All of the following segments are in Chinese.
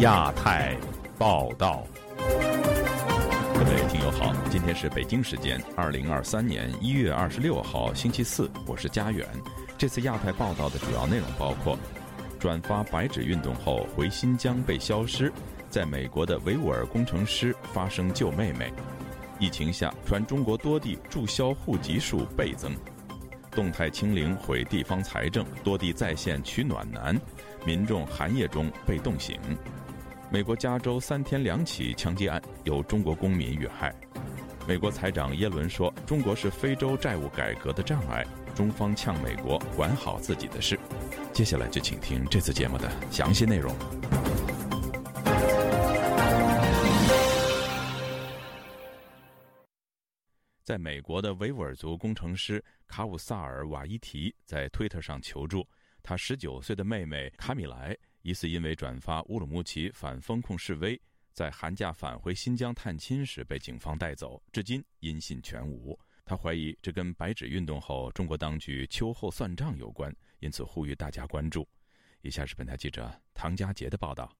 亚太报道，各位听友好，今天是北京时间二零二三年一月二十六号星期四，我是佳远。这次亚太报道的主要内容包括：转发白纸运动后回新疆被消失，在美国的维吾尔工程师发声救妹妹；疫情下传中国多地注销户籍数倍增；动态清零毁地方财政，多地在线取暖难，民众寒夜中被冻醒。美国加州三天两起枪击案，有中国公民遇害。美国财长耶伦说：“中国是非洲债务改革的障碍，中方呛美国管好自己的事。”接下来就请听这次节目的详细内容。在美国的维吾尔族工程师卡武萨尔瓦伊提在推特上求助，他十九岁的妹妹卡米莱。疑似因为转发乌鲁木齐反封控示威，在寒假返回新疆探亲时被警方带走，至今音信全无。他怀疑这跟白纸运动后中国当局秋后算账有关，因此呼吁大家关注。以下是本台记者唐佳杰的报道：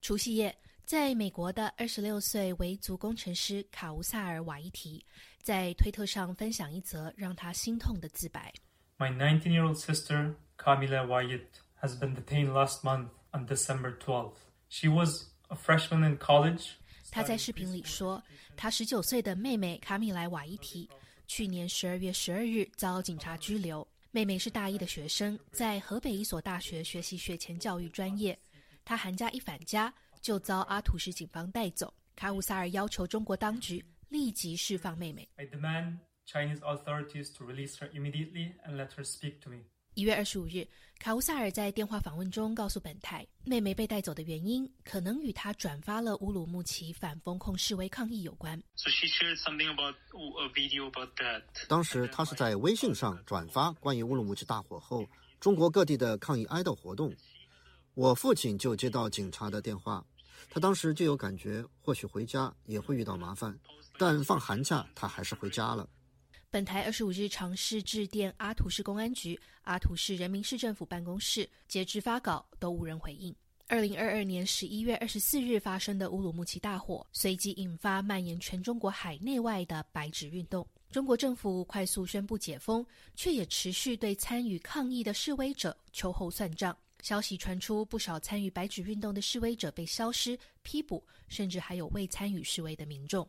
除夕夜，在美国的二十六岁维族工程师卡乌萨尔瓦伊提在推特上分享一则让他心痛的自白：“My nineteen-year-old sister Kamila Wayit。” has been detained last month on December 12th. She was a freshman in college. 他在视频里说，他十九岁的妹妹卡米莱瓦伊提去年十二月十二日遭警察拘留。妹妹是大一的学生，在河北一所大学学习学前教育专业。她寒假一返家就遭阿土什警方带走。卡乌萨尔要求中国当局立即释放妹妹。I demand Chinese authorities to release her immediately and let her speak to me. 一月二十五日，卡乌萨尔在电话访问中告诉本台，妹妹被带走的原因可能与他转发了乌鲁木齐反封控示威抗议有关。当时他是在微信上转发关于乌鲁木齐大火后中国各地的抗议哀悼活动。我父亲就接到警察的电话，他当时就有感觉，或许回家也会遇到麻烦，但放寒假他还是回家了。本台二十五日尝试致电阿图市公安局、阿图市人民市政府办公室，截至发稿都无人回应。二零二二年十一月二十四日发生的乌鲁木齐大火，随即引发蔓延全中国海内外的白纸运动。中国政府快速宣布解封，却也持续对参与抗议的示威者秋后算账。消息传出，不少参与白纸运动的示威者被消失、批捕，甚至还有未参与示威的民众。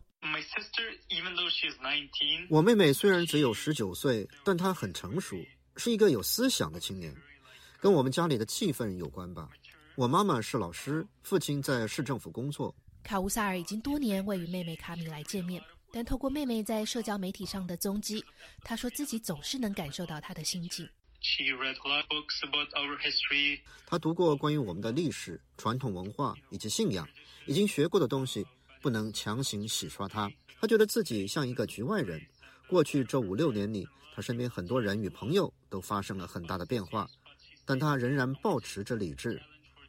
我妹妹虽然只有十九岁，但她很成熟，是一个有思想的青年，跟我们家里的气氛有关吧。我妈妈是老师，父亲在市政府工作。卡乌萨尔已经多年未与妹妹卡米莱见面，但透过妹妹在社交媒体上的踪迹，他说自己总是能感受到她的心境。她读过关于我们的历史、传统文化以及信仰，已经学过的东西。不能强行洗刷他，他觉得自己像一个局外人。过去这五六年里，他身边很多人与朋友都发生了很大的变化，但他仍然保持着理智。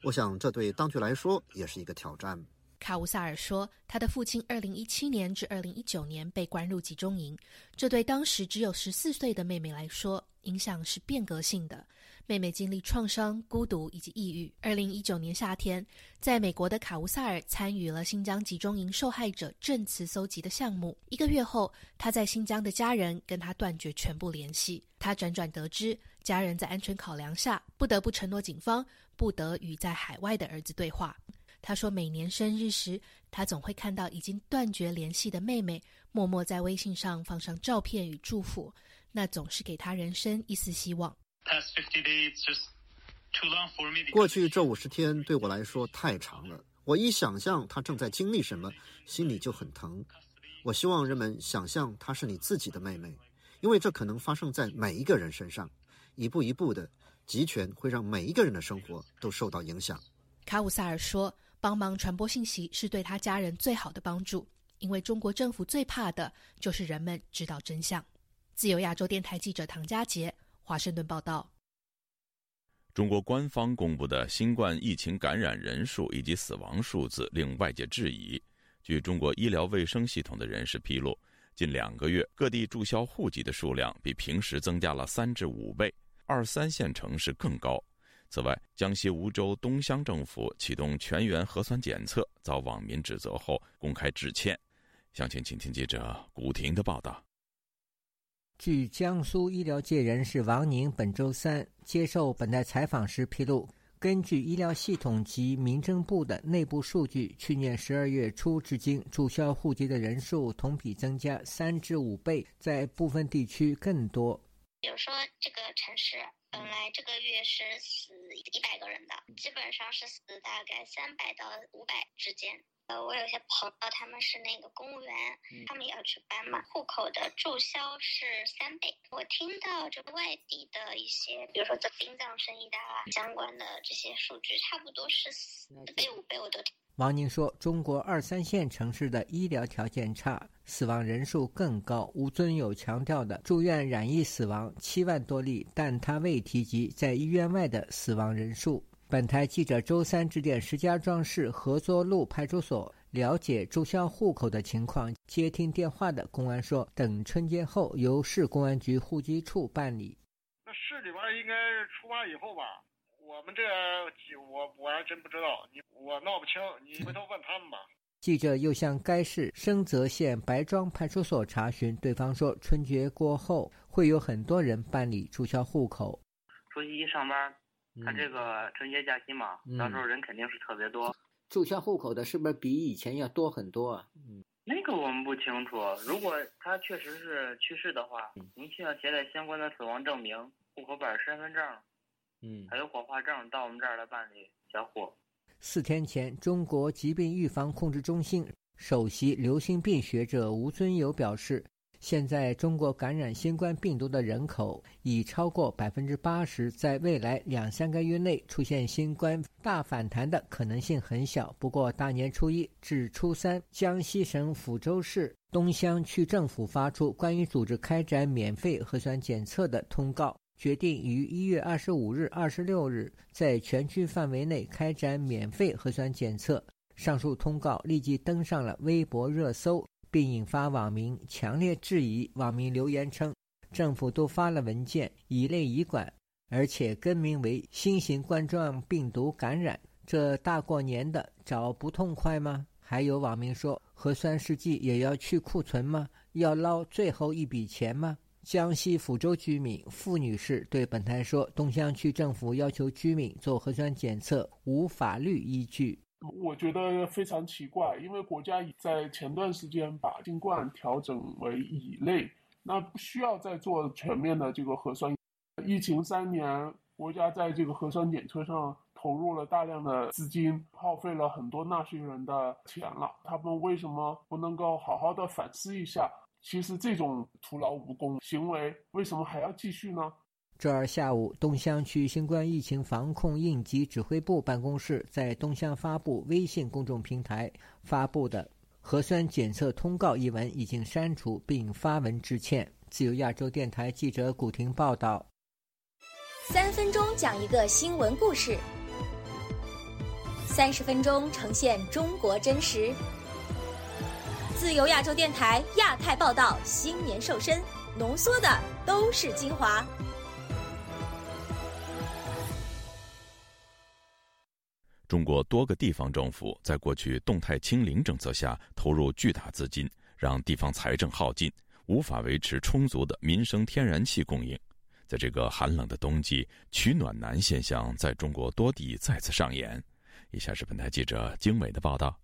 我想，这对当局来说也是一个挑战。卡乌萨尔说，他的父亲2017年至2019年被关入集中营，这对当时只有14岁的妹妹来说，影响是变革性的。妹妹经历创伤、孤独以及抑郁。二零一九年夏天，在美国的卡乌萨尔参与了新疆集中营受害者证词搜集的项目。一个月后，他在新疆的家人跟他断绝全部联系。他辗转得知，家人在安全考量下，不得不承诺警方不得与在海外的儿子对话。他说，每年生日时，他总会看到已经断绝联系的妹妹，默默在微信上放上照片与祝福，那总是给他人生一丝希望。过去这五十天对我来说太长了。我一想象他正在经历什么，心里就很疼。我希望人们想象她是你自己的妹妹，因为这可能发生在每一个人身上。一步一步的，集权会让每一个人的生活都受到影响。卡武萨尔说：“帮忙传播信息是对他家人最好的帮助，因为中国政府最怕的就是人们知道真相。”自由亚洲电台记者唐佳杰。华盛顿报道：中国官方公布的新冠疫情感染人数以及死亡数字令外界质疑。据中国医疗卫生系统的人士披露，近两个月各地注销户籍的数量比平时增加了三至五倍，二三线城市更高。此外，江西梧州东乡政府启动全员核酸检测，遭网民指责后公开致歉。详情，请听记者古婷的报道。据江苏医疗界人士王宁本周三接受本台采访时披露，根据医疗系统及民政部的内部数据，去年十二月初至今，注销户籍的人数同比增加三至五倍，在部分地区更多。比如说，这个城市本来这个月是死一百个人的，基本上是死大概三百到五百之间。呃，我有些朋友他们是那个公务员，他们也要去搬嘛，户口的注销是三倍。我听到这个外地的一些，比如说做殡葬生意的啊，相关的这些数据，差不多是四倍五倍，我都听。王宁说：“中国二三线城市的医疗条件差，死亡人数更高。”吴尊友强调的住院染疫死亡七万多例，但他未提及在医院外的死亡人数。本台记者周三致电石家庄市合作路派出所了解注销户口的情况，接听电话的公安说，等春节后由市公安局户籍处办理。那市里边应该出发以后吧？我们这我我还真不知道，你我闹不清，你回头问他们吧。记者又向该市深泽县白庄派出所查询，对方说，春节过后会有很多人办理注销户口。除夕一上班。他这个春节假期嘛，到时候人肯定是特别多。注销户口的是不是比以前要多很多啊？嗯，那个我们不清楚。如果他确实是去世的话，您需要携带相关的死亡证明、户口本、身份证，嗯，还有火化证到我们这儿来办理销户。四天前，中国疾病预防控制中心首席流行病学者吴尊友表示。现在中国感染新冠病毒的人口已超过百分之八十，在未来两三个月内出现新冠大反弹的可能性很小。不过，大年初一至初三，江西省抚州市东乡区政府发出关于组织开展免费核酸检测的通告，决定于一月二十五日、二十六日在全区范围内开展免费核酸检测。上述通告立即登上了微博热搜。并引发网民强烈质疑。网民留言称：“政府都发了文件，以类以管，而且更名为新型冠状病毒感染，这大过年的找不痛快吗？”还有网民说：“核酸试剂也要去库存吗？要捞最后一笔钱吗？”江西抚州居民付女士对本台说：“东乡区政府要求居民做核酸检测，无法律依据。”我觉得非常奇怪，因为国家已在前段时间把新冠调整为乙类，那不需要再做全面的这个核酸。疫情三年，国家在这个核酸检测上投入了大量的资金，耗费了很多纳税人的钱了。他们为什么不能够好好的反思一下？其实这种徒劳无功行为，为什么还要继续呢？周二下午，东乡区新冠疫情防控应急指挥部办公室在东乡发布微信公众平台发布的核酸检测通告一文已经删除，并发文致歉。自由亚洲电台记者古婷报道。三分钟讲一个新闻故事，三十分钟呈现中国真实。自由亚洲电台亚太报道新年瘦身，浓缩的都是精华。中国多个地方政府在过去动态清零政策下投入巨大资金，让地方财政耗尽，无法维持充足的民生天然气供应。在这个寒冷的冬季，取暖难现象在中国多地再次上演。以下是本台记者经纬的报道。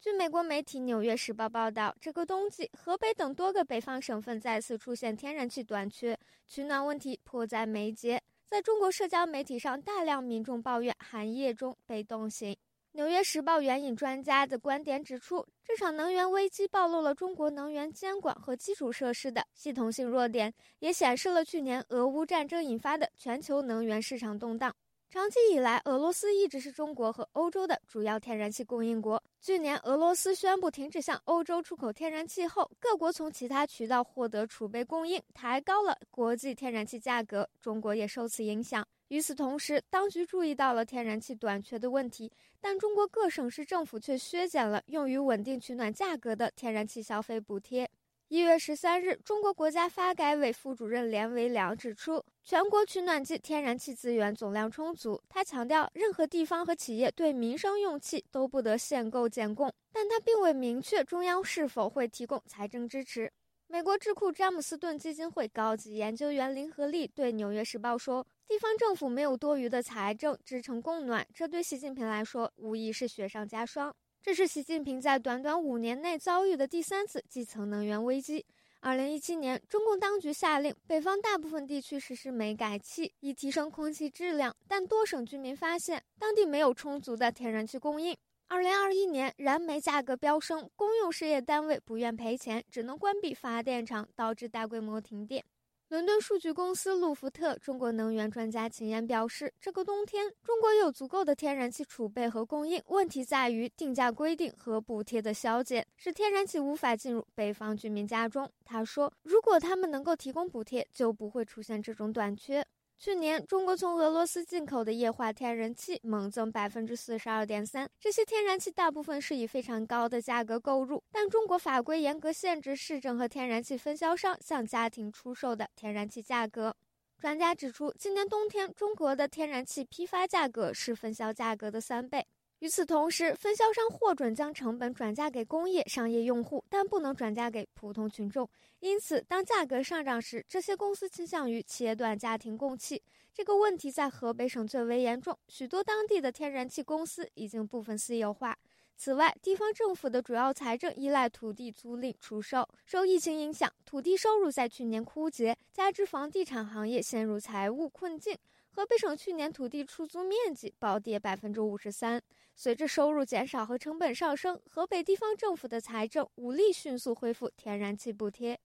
据美国媒体《纽约时报》报道，这个冬季，河北等多个北方省份再次出现天然气短缺，取暖问题迫在眉睫。在中国社交媒体上，大量民众抱怨寒夜中被冻醒。《纽约时报》援引专家的观点指出，这场能源危机暴露了中国能源监管和基础设施的系统性弱点，也显示了去年俄乌战争引发的全球能源市场动荡。长期以来，俄罗斯一直是中国和欧洲的主要天然气供应国。去年，俄罗斯宣布停止向欧洲出口天然气后，各国从其他渠道获得储备供应，抬高了国际天然气价格。中国也受此影响。与此同时，当局注意到了天然气短缺的问题，但中国各省市政府却削减了用于稳定取暖价格的天然气消费补贴。一月十三日，中国国家发改委副主任连维良指出，全国取暖季天然气资源总量充足。他强调，任何地方和企业对民生用气都不得限购减供，但他并未明确中央是否会提供财政支持。美国智库詹姆斯顿基金会高级研究员林和利对《纽约时报》说：“地方政府没有多余的财政支撑供暖，这对习近平来说无疑是雪上加霜。”这是习近平在短短五年内遭遇的第三次基层能源危机。二零一七年，中共当局下令北方大部分地区实施煤改气，以提升空气质量，但多省居民发现当地没有充足的天然气供应。二零二一年，燃煤价格飙升，公用事业单位不愿赔钱，只能关闭发电厂，导致大规模停电。伦敦数据公司路福特中国能源专家秦岩表示，这个冬天中国有足够的天然气储备和供应，问题在于定价规定和补贴的削减，使天然气无法进入北方居民家中。他说，如果他们能够提供补贴，就不会出现这种短缺。去年，中国从俄罗斯进口的液化天然气猛增百分之四十二点三。这些天然气大部分是以非常高的价格购入，但中国法规严格限制市政和天然气分销商向家庭出售的天然气价格。专家指出，今年冬天中国的天然气批发价格是分销价格的三倍。与此同时，分销商获准将成本转嫁给工业商业用户，但不能转嫁给普通群众。因此，当价格上涨时，这些公司倾向于切断家庭供气。这个问题在河北省最为严重，许多当地的天然气公司已经部分私有化。此外，地方政府的主要财政依赖土地租赁出售。受疫情影响，土地收入在去年枯竭，加之房地产行业陷入财务困境，河北省去年土地出租面积暴跌百分之五十三。随着收入减少和成本上升，河北地方政府的财政无力迅速恢复天然气补贴。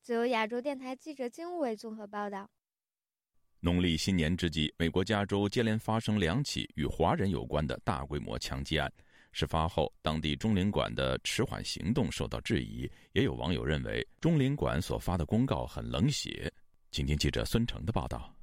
自由亚洲电台记者金伟综合报道。农历新年之际，美国加州接连发生两起与华人有关的大规模枪击案。事发后，当地中领馆的迟缓行动受到质疑，也有网友认为中领馆所发的公告很冷血。请听记者孙成的报道。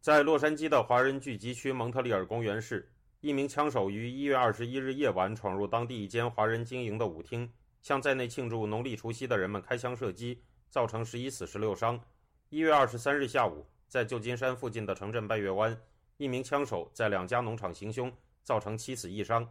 在洛杉矶的华人聚集区蒙特利尔公园市。一名枪手于一月二十一日夜晚闯入当地一间华人经营的舞厅，向在内庆祝农历除夕的人们开枪射击，造成十一死十六伤。一月二十三日下午，在旧金山附近的城镇拜月湾，一名枪手在两家农场行凶，造成七死一伤。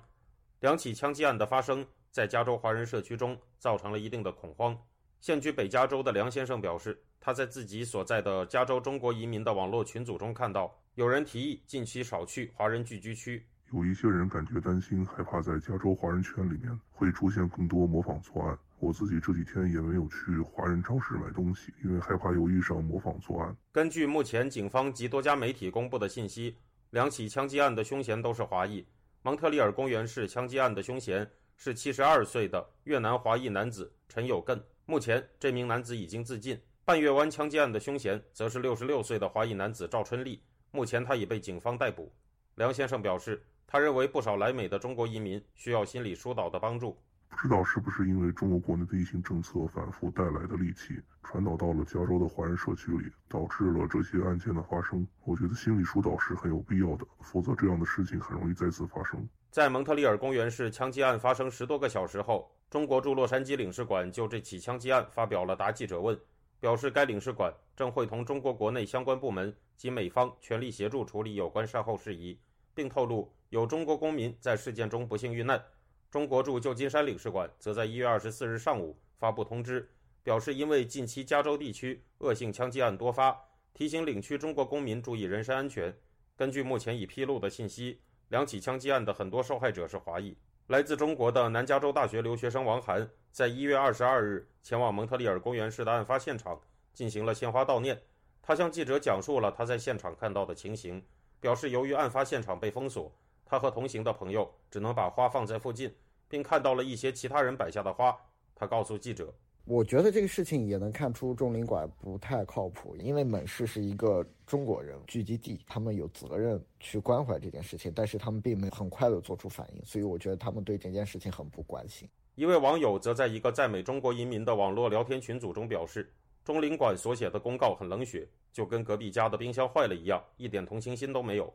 两起枪击案的发生，在加州华人社区中造成了一定的恐慌。现居北加州的梁先生表示，他在自己所在的加州中国移民的网络群组中看到，有人提议近期少去华人聚居区。有一些人感觉担心、害怕，在加州华人圈里面会出现更多模仿作案。我自己这几天也没有去华人超市买东西，因为害怕有遇上模仿作案。根据目前警方及多家媒体公布的信息，两起枪击案的凶嫌都是华裔。蒙特利尔公园市枪击案的凶嫌是72岁的越南华裔男子陈有根，目前这名男子已经自尽。半月湾枪击案的凶嫌则是六十六岁的华裔男子赵春丽，目前他已被警方逮捕。梁先生表示。他认为不少来美的中国移民需要心理疏导的帮助。不知道是不是因为中国国内的疫情政策反复带来的戾气传导到了加州的华人社区里，导致了这些案件的发生。我觉得心理疏导是很有必要的，否则这样的事情很容易再次发生。在蒙特利尔公园市枪击案发生十多个小时后，中国驻洛杉矶领事馆就这起枪击案发表了答记者问，表示该领事馆正会同中国国内相关部门及美方全力协助处理有关善后事宜，并透露。有中国公民在事件中不幸遇难，中国驻旧金山领事馆则在一月二十四日上午发布通知，表示因为近期加州地区恶性枪击案多发，提醒领区中国公民注意人身安全。根据目前已披露的信息，两起枪击案的很多受害者是华裔。来自中国的南加州大学留学生王涵，在一月二十二日前往蒙特利尔公园市的案发现场，进行了鲜花悼念。他向记者讲述了他在现场看到的情形，表示由于案发现场被封锁。他和同行的朋友只能把花放在附近，并看到了一些其他人摆下的花。他告诉记者：“我觉得这个事情也能看出中领馆不太靠谱，因为门市是一个中国人聚集地，他们有责任去关怀这件事情，但是他们并没有很快的做出反应，所以我觉得他们对这件事情很不关心。”一位网友则在一个在美中国移民的网络聊天群组中表示：“中领馆所写的公告很冷血，就跟隔壁家的冰箱坏了一样，一点同情心都没有。”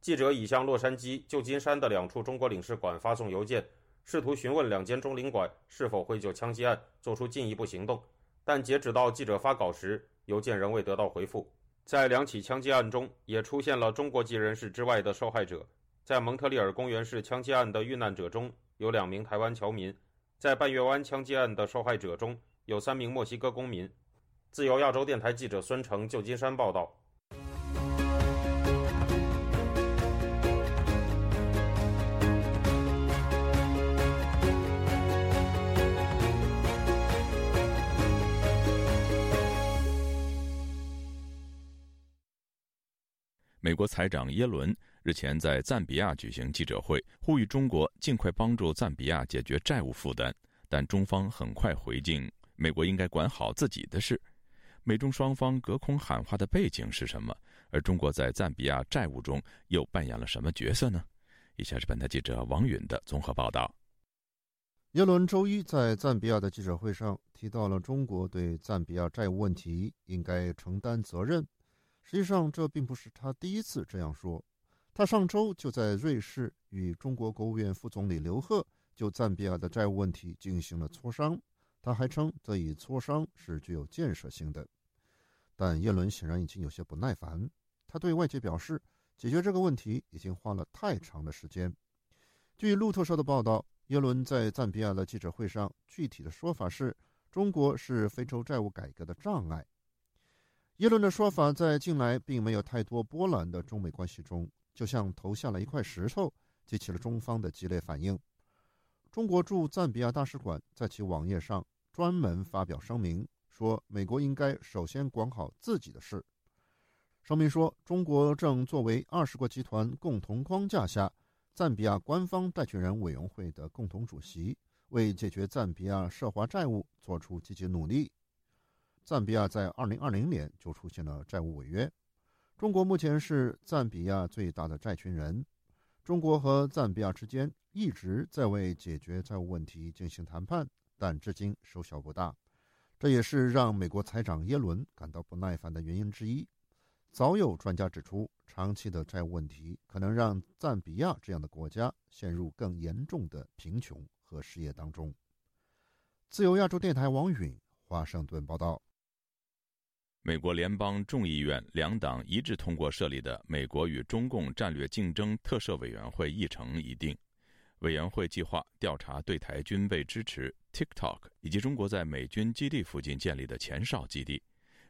记者已向洛杉矶、旧金山的两处中国领事馆发送邮件，试图询问两间中领馆是否会就枪击案做出进一步行动，但截止到记者发稿时，邮件仍未得到回复。在两起枪击案中，也出现了中国籍人士之外的受害者。在蒙特利尔公园市枪击案的遇难者中有两名台湾侨民，在半月湾枪击案的受害者中有三名墨西哥公民。自由亚洲电台记者孙成，旧金山报道。美国财长耶伦日前在赞比亚举行记者会，呼吁中国尽快帮助赞比亚解决债务负担，但中方很快回敬：美国应该管好自己的事。美中双方隔空喊话的背景是什么？而中国在赞比亚债务中又扮演了什么角色呢？以下是本台记者王允的综合报道。耶伦周一在赞比亚的记者会上提到了中国对赞比亚债务问题应该承担责任。实际上，这并不是他第一次这样说。他上周就在瑞士与中国国务院副总理刘鹤就赞比亚的债务问题进行了磋商。他还称这一磋商是具有建设性的。但耶伦显然已经有些不耐烦。他对外界表示，解决这个问题已经花了太长的时间。据路透社的报道，耶伦在赞比亚的记者会上具体的说法是：中国是非洲债务改革的障碍。耶伦的说法在近来并没有太多波澜的中美关系中，就像投下了一块石头，激起了中方的激烈反应。中国驻赞比亚大使馆在其网页上专门发表声明，说美国应该首先管好自己的事。声明说，中国正作为二十国集团共同框架下赞比亚官方债权人委员会的共同主席，为解决赞比亚涉华债务做出积极努力。赞比亚在2020年就出现了债务违约。中国目前是赞比亚最大的债权人。中国和赞比亚之间一直在为解决债务问题进行谈判，但至今收效不大。这也是让美国财长耶伦感到不耐烦的原因之一。早有专家指出，长期的债务问题可能让赞比亚这样的国家陷入更严重的贫穷和失业当中。自由亚洲电台王允华盛顿报道。美国联邦众议院两党一致通过设立的美国与中共战略竞争特设委员会议程已定。委员会计划调查对台军备支持、TikTok 以及中国在美军基地附近建立的前哨基地。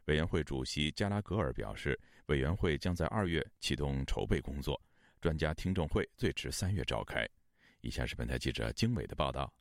委员会主席加拉格尔表示，委员会将在二月启动筹备工作，专家听证会最迟三月召开。以下是本台记者经纬的报道。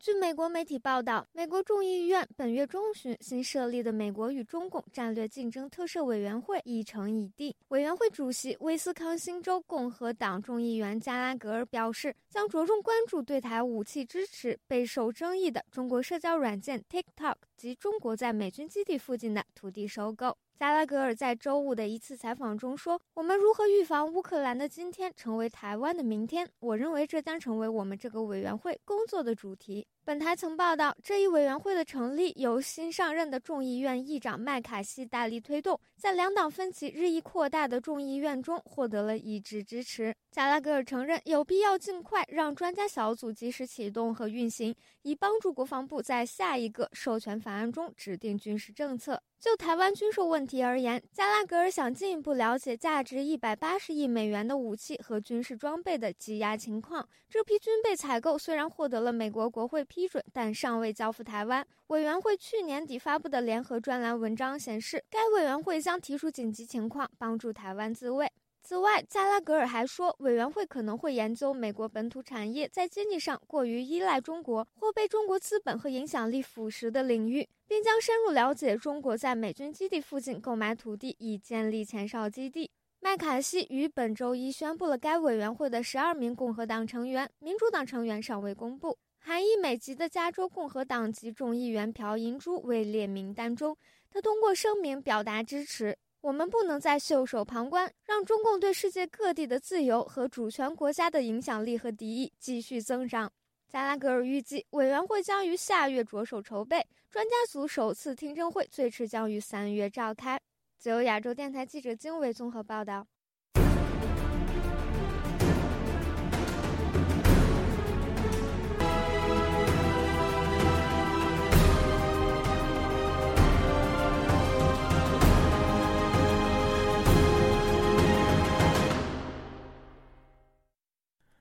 据美国媒体报道，美国众议院本月中旬新设立的美国与中共战略竞争特设委员会议程已定。委员会主席威斯康星州共和党众议员加拉格尔表示，将着重关注对台武器支持备受争议的中国社交软件 TikTok 及中国在美军基地附近的土地收购。加拉格尔在周五的一次采访中说：“我们如何预防乌克兰的今天成为台湾的明天？我认为这将成为我们这个委员会工作的主题。”本台曾报道，这一委员会的成立由新上任的众议院议长麦卡锡大力推动，在两党分歧日益扩大的众议院中获得了一致支持。加拉格尔承认有必要尽快让专家小组及时启动和运行，以帮助国防部在下一个授权法案中指定军事政策。就台湾军售问题而言，加拉格尔想进一步了解价值一百八十亿美元的武器和军事装备的积压情况。这批军备采购虽然获得了美国国会批批准，但尚未交付台湾。委员会去年底发布的联合专栏文章显示，该委员会将提出紧急情况，帮助台湾自卫。此外，加拉格尔还说，委员会可能会研究美国本土产业在经济上过于依赖中国或被中国资本和影响力腐蚀的领域，并将深入了解中国在美军基地附近购买土地以建立前哨基地。麦卡锡于本周一宣布了该委员会的十二名共和党成员，民主党成员尚未公布。韩裔美籍的加州共和党籍众议员朴银珠位列名单中，他通过声明表达支持。我们不能再袖手旁观，让中共对世界各地的自由和主权国家的影响力和敌意继续增长。加拉格尔预计，委员会将于下月着手筹备，专家组首次听证会最迟将于三月召开。自由亚洲电台记者经纬综合报道。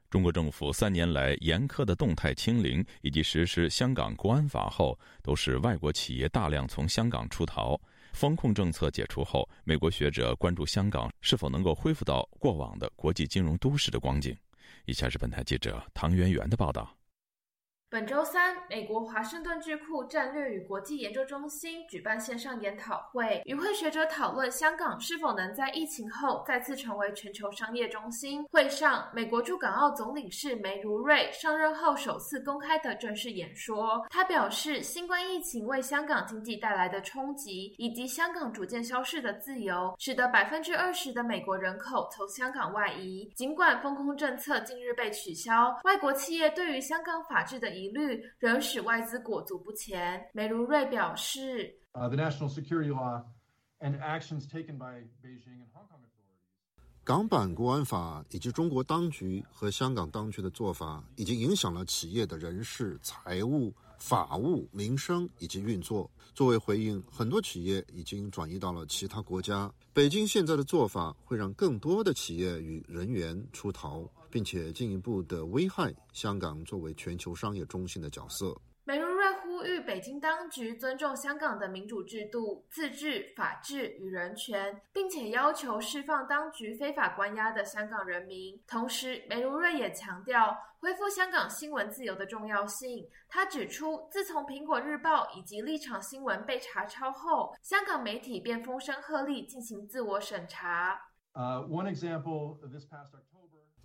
中国政府三年来严苛的动态清零以及实施香港国安法后，都使外国企业大量从香港出逃。风控政策解除后，美国学者关注香港是否能够恢复到过往的国际金融都市的光景。以下是本台记者唐媛媛的报道。本周三，美国华盛顿智库战略与国际研究中心举办线上研讨会，与会学者讨论香港是否能在疫情后再次成为全球商业中心。会上，美国驻港澳总领事梅如瑞上任后首次公开的正式演说。他表示，新冠疫情为香港经济带来的冲击，以及香港逐渐消逝的自由，使得百分之二十的美国人口从香港外移。尽管封控政策近日被取消，外国企业对于香港法治的疑虑仍使外资裹足不前。梅如瑞表示，The national security law and actions taken by Beijing and Hong Kong authorities，港版国安法以及中国当局和香港当局的做法，已经影响了企业的人事、财务、法务、民生以及运作。作为回应，很多企业已经转移到了其他国家。北京现在的做法会让更多的企业与人员出逃。并且进一步的危害香港作为全球商业中心的角色。梅如瑞呼吁北京当局尊重香港的民主制度、自治、法治与人权，并且要求释放当局非法关押的香港人民。同时，梅如瑞也强调恢复香港新闻自由的重要性。他指出，自从《苹果日报》以及立场新闻被查抄后，香港媒体便风声鹤唳进行自我审查。Uh, one example this past October.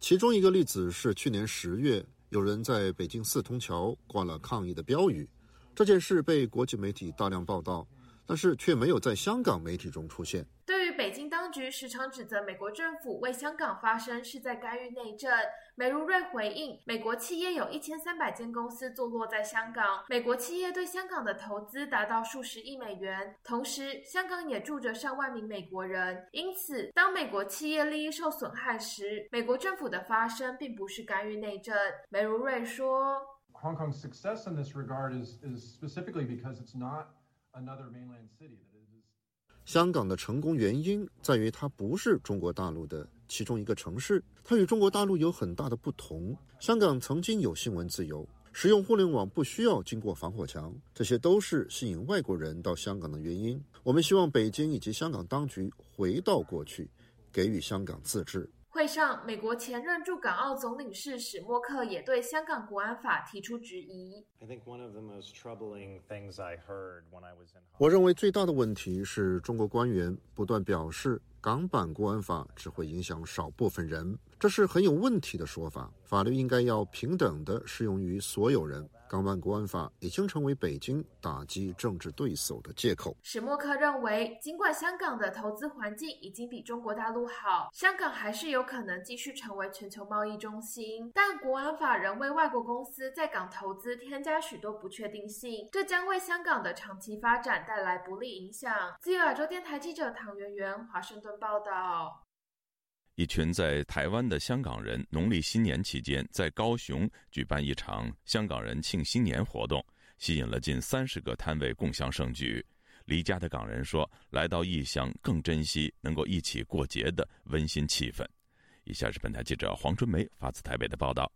其中一个例子是，去年十月，有人在北京四通桥挂了抗议的标语，这件事被国际媒体大量报道，但是却没有在香港媒体中出现。对于北京局时常指责美国政府为香港发声是在干预内政，梅如瑞回应：美国企业有一千三百间公司坐落在香港，美国企业对香港的投资达到数十亿美元，同时香港也住着上万名美国人。因此，当美国企业利益受损害时，美国政府的发声并不是干预内政。梅如瑞说：“Hong Kong's success in this regard is is specifically because it's not another mainland city.” 香港的成功原因在于它不是中国大陆的其中一个城市，它与中国大陆有很大的不同。香港曾经有新闻自由，使用互联网不需要经过防火墙，这些都是吸引外国人到香港的原因。我们希望北京以及香港当局回到过去，给予香港自治。会上，美国前任驻港澳总领事史默克也对香港国安法提出质疑。我认为最大的问题是中国官员不断表示港版国安法只会影响少部分人，这是很有问题的说法。法律应该要平等的适用于所有人。港版国安法已经成为北京打击政治对手的借口。史默克认为，尽管香港的投资环境已经比中国大陆好，香港还是有可能继续成为全球贸易中心。但国安法仍为外国公司在港投资添加许多不确定性，这将为香港的长期发展带来不利影响。自由亚洲电台记者唐媛媛华盛顿报道。一群在台湾的香港人，农历新年期间在高雄举办一场香港人庆新年活动，吸引了近三十个摊位共享盛举。离家的港人说：“来到异乡，更珍惜能够一起过节的温馨气氛。”以下是本台记者黄春梅发自台北的报道。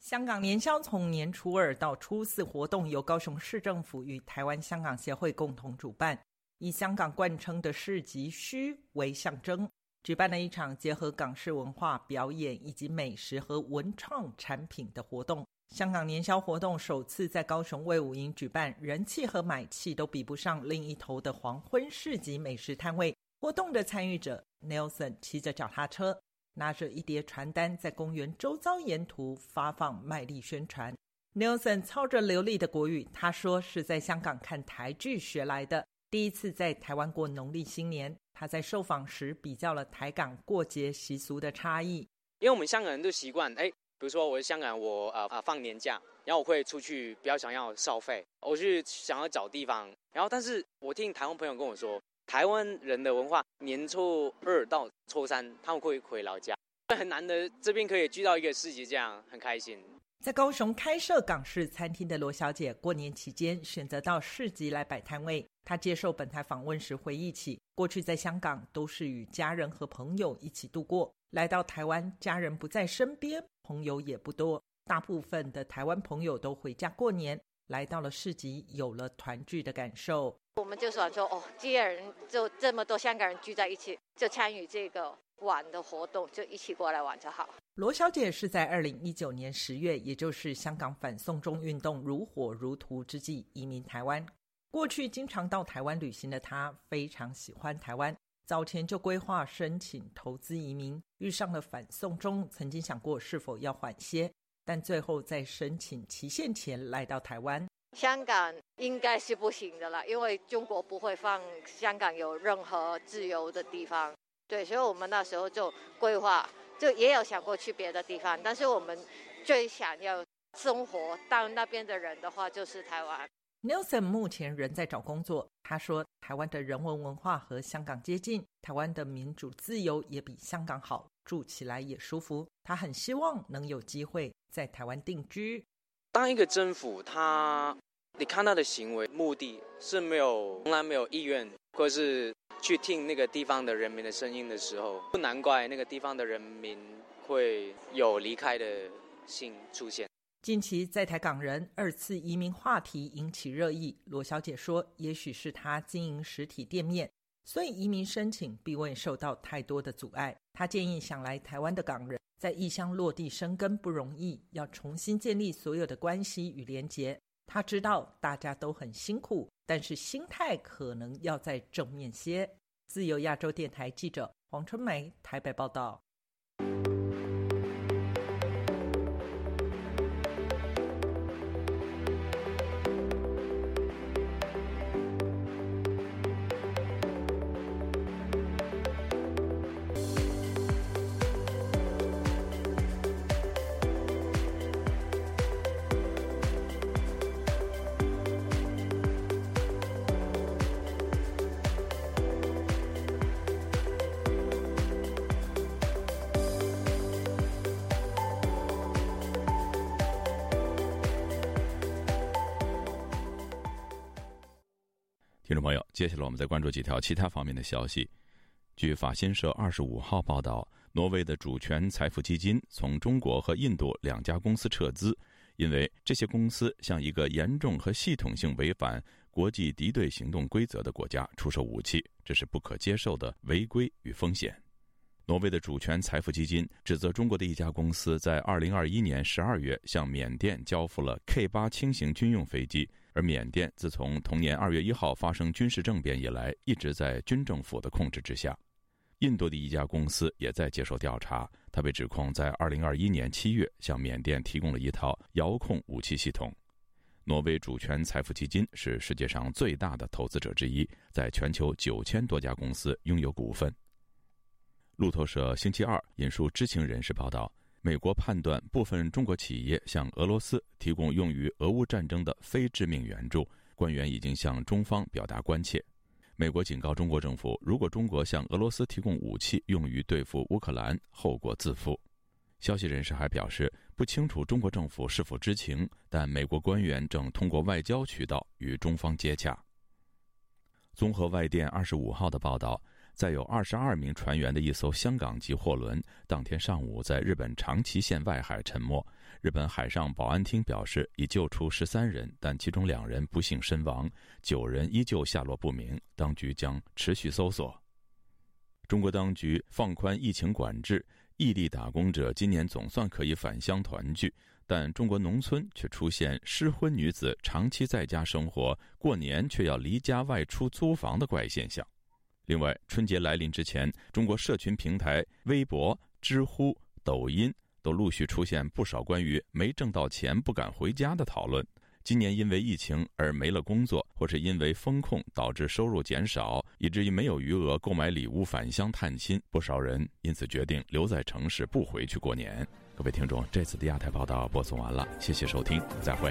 香港年宵从年初二到初四活动由高雄市政府与台湾香港协会共同主办，以香港贯称的市集墟为象征。举办了一场结合港式文化表演以及美食和文创产品的活动。香港年宵活动首次在高雄卫武营举办，人气和买气都比不上另一头的黄昏市集美食摊位。活动的参与者 Nelson 骑着脚踏车，拿着一叠传单，在公园周遭沿途发放卖力宣传。Nelson 操着流利的国语，他说是在香港看台剧学来的，第一次在台湾过农历新年。他在受访时比较了台港过节习俗的差异，因为我们香港人都习惯，哎，比如说我是香港，我呃呃放年假，然后我会出去，比较想要消费，我去想要找地方，然后但是我听台湾朋友跟我说，台湾人的文化年初二到初三他们会回老家，很难得这边可以聚到一个市集，这样很开心。在高雄开设港式餐厅的罗小姐，过年期间选择到市集来摆摊位。她接受本台访问时回忆起，过去在香港都是与家人和朋友一起度过。来到台湾，家人不在身边，朋友也不多，大部分的台湾朋友都回家过年。来到了市集，有了团聚的感受。我们就想说，哦，既然就这么多香港人聚在一起，就参与这个玩的活动，就一起过来玩就好。罗小姐是在二零一九年十月，也就是香港反送中运动如火如荼之际移民台湾。过去经常到台湾旅行的他，非常喜欢台湾。早前就规划申请投资移民，遇上了反送中，曾经想过是否要缓些，但最后在申请期限前来到台湾。香港应该是不行的了，因为中国不会放香港有任何自由的地方。对，所以我们那时候就规划，就也有想过去别的地方，但是我们最想要生活到那边的人的话，就是台湾。Nelson 目前仍在找工作。他说：“台湾的人文文化和香港接近，台湾的民主自由也比香港好，住起来也舒服。他很希望能有机会在台湾定居。当一个政府，他你看他的行为目的是没有从来没有意愿，或是去听那个地方的人民的声音的时候，不难怪那个地方的人民会有离开的心出现。”近期在台港人二次移民话题引起热议。罗小姐说：“也许是她经营实体店面，所以移民申请并未受到太多的阻碍。她建议想来台湾的港人在异乡落地生根不容易，要重新建立所有的关系与连结。她知道大家都很辛苦，但是心态可能要再正面些。”自由亚洲电台记者黄春梅台北报道。听众朋友，接下来我们再关注几条其他方面的消息。据法新社二十五号报道，挪威的主权财富基金从中国和印度两家公司撤资，因为这些公司向一个严重和系统性违反国际敌对行动规则的国家出售武器，这是不可接受的违规与风险。挪威的主权财富基金指责中国的一家公司在二零二一年十二月向缅甸交付了 K 八轻型军用飞机。而缅甸自从同年二月一号发生军事政变以来，一直在军政府的控制之下。印度的一家公司也在接受调查，他被指控在二零二一年七月向缅甸提供了一套遥控武器系统。挪威主权财富基金是世界上最大的投资者之一，在全球九千多家公司拥有股份。路透社星期二引述知情人士报道。美国判断部分中国企业向俄罗斯提供用于俄乌战争的非致命援助，官员已经向中方表达关切。美国警告中国政府，如果中国向俄罗斯提供武器用于对付乌克兰，后果自负。消息人士还表示，不清楚中国政府是否知情，但美国官员正通过外交渠道与中方接洽。综合外电二十五号的报道。载有二十二名船员的一艘香港籍货轮，当天上午在日本长崎县外海沉没。日本海上保安厅表示，已救出十三人，但其中两人不幸身亡，九人依旧下落不明。当局将持续搜索。中国当局放宽疫情管制，异地打工者今年总算可以返乡团聚，但中国农村却出现失婚女子长期在家生活，过年却要离家外出租房的怪现象。另外，春节来临之前，中国社群平台微博、知乎、抖音都陆续出现不少关于没挣到钱不敢回家的讨论。今年因为疫情而没了工作，或是因为风控导致收入减少，以至于没有余额购买礼物返乡探亲，不少人因此决定留在城市不回去过年。各位听众，这次的亚太报道播送完了，谢谢收听，再会。